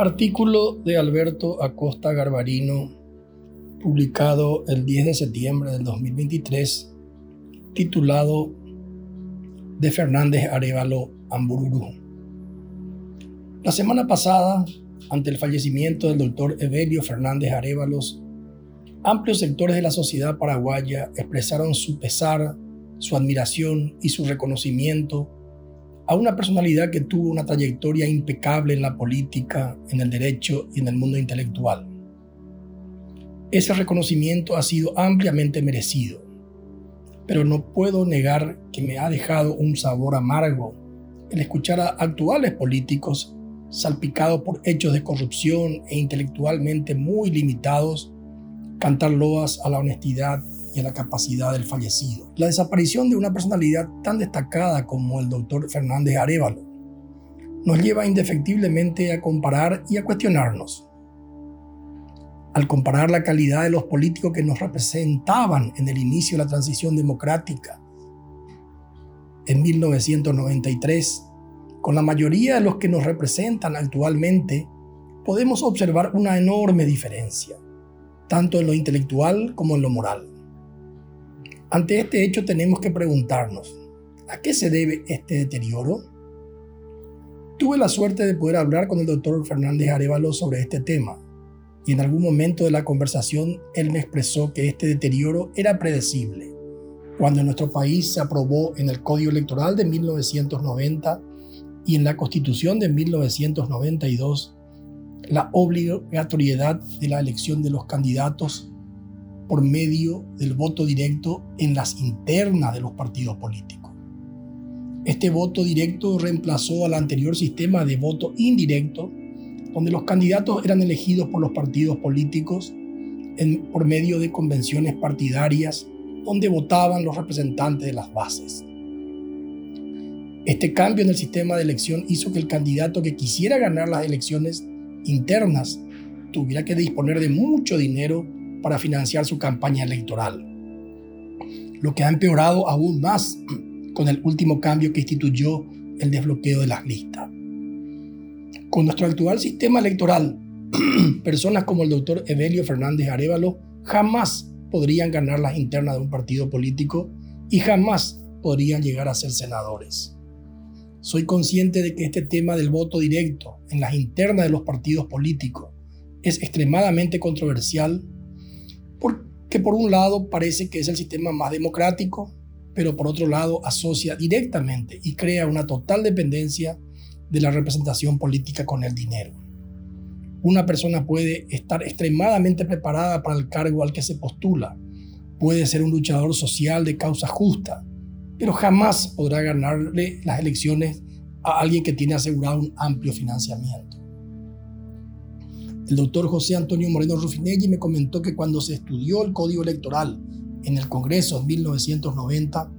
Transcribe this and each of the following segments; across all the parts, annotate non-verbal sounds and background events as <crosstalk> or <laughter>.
Artículo de Alberto Acosta Garbarino, publicado el 10 de septiembre del 2023, titulado De Fernández Arevalo Ambururu. La semana pasada, ante el fallecimiento del doctor Evelio Fernández Arevalos, amplios sectores de la sociedad paraguaya expresaron su pesar, su admiración y su reconocimiento a una personalidad que tuvo una trayectoria impecable en la política, en el derecho y en el mundo intelectual. Ese reconocimiento ha sido ampliamente merecido, pero no puedo negar que me ha dejado un sabor amargo el escuchar a actuales políticos salpicados por hechos de corrupción e intelectualmente muy limitados cantar loas a la honestidad y a la capacidad del fallecido. La desaparición de una personalidad tan destacada como el doctor Fernández Arevalo nos lleva indefectiblemente a comparar y a cuestionarnos. Al comparar la calidad de los políticos que nos representaban en el inicio de la transición democrática en 1993 con la mayoría de los que nos representan actualmente, podemos observar una enorme diferencia, tanto en lo intelectual como en lo moral. Ante este hecho tenemos que preguntarnos, ¿a qué se debe este deterioro? Tuve la suerte de poder hablar con el doctor Fernández Arevalo sobre este tema, y en algún momento de la conversación él me expresó que este deterioro era predecible. Cuando en nuestro país se aprobó en el Código Electoral de 1990 y en la Constitución de 1992 la obligatoriedad de la elección de los candidatos por medio del voto directo en las internas de los partidos políticos. Este voto directo reemplazó al anterior sistema de voto indirecto, donde los candidatos eran elegidos por los partidos políticos por medio de convenciones partidarias, donde votaban los representantes de las bases. Este cambio en el sistema de elección hizo que el candidato que quisiera ganar las elecciones internas tuviera que disponer de mucho dinero para financiar su campaña electoral, lo que ha empeorado aún más con el último cambio que instituyó el desbloqueo de las listas. Con nuestro actual sistema electoral, <clears throat> personas como el doctor Evelio Fernández Arevalo jamás podrían ganar las internas de un partido político y jamás podrían llegar a ser senadores. Soy consciente de que este tema del voto directo en las internas de los partidos políticos es extremadamente controversial porque por un lado parece que es el sistema más democrático, pero por otro lado asocia directamente y crea una total dependencia de la representación política con el dinero. Una persona puede estar extremadamente preparada para el cargo al que se postula, puede ser un luchador social de causa justa, pero jamás podrá ganarle las elecciones a alguien que tiene asegurado un amplio financiamiento. El doctor José Antonio Moreno Rufinelli me comentó que cuando se estudió el Código Electoral en el Congreso en 1990,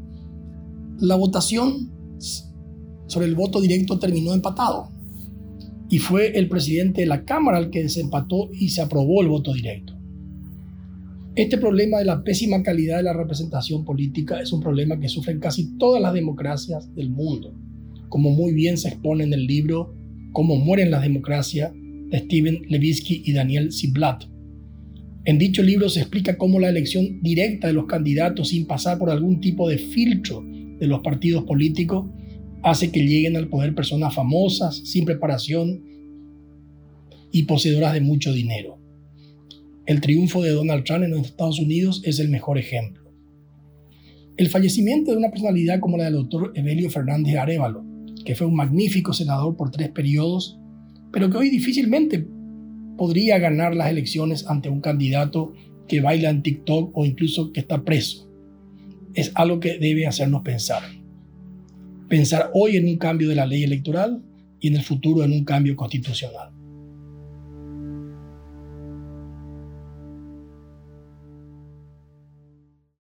la votación sobre el voto directo terminó empatado. Y fue el presidente de la Cámara el que desempató y se aprobó el voto directo. Este problema de la pésima calidad de la representación política es un problema que sufren casi todas las democracias del mundo, como muy bien se expone en el libro Cómo mueren las democracias Steven Levitsky y Daniel Ziblatt. En dicho libro se explica cómo la elección directa de los candidatos sin pasar por algún tipo de filtro de los partidos políticos hace que lleguen al poder personas famosas, sin preparación y poseedoras de mucho dinero. El triunfo de Donald Trump en los Estados Unidos es el mejor ejemplo. El fallecimiento de una personalidad como la del doctor Evelio Fernández Arevalo, que fue un magnífico senador por tres periodos, pero que hoy difícilmente podría ganar las elecciones ante un candidato que baila en TikTok o incluso que está preso. Es algo que debe hacernos pensar. Pensar hoy en un cambio de la ley electoral y en el futuro en un cambio constitucional.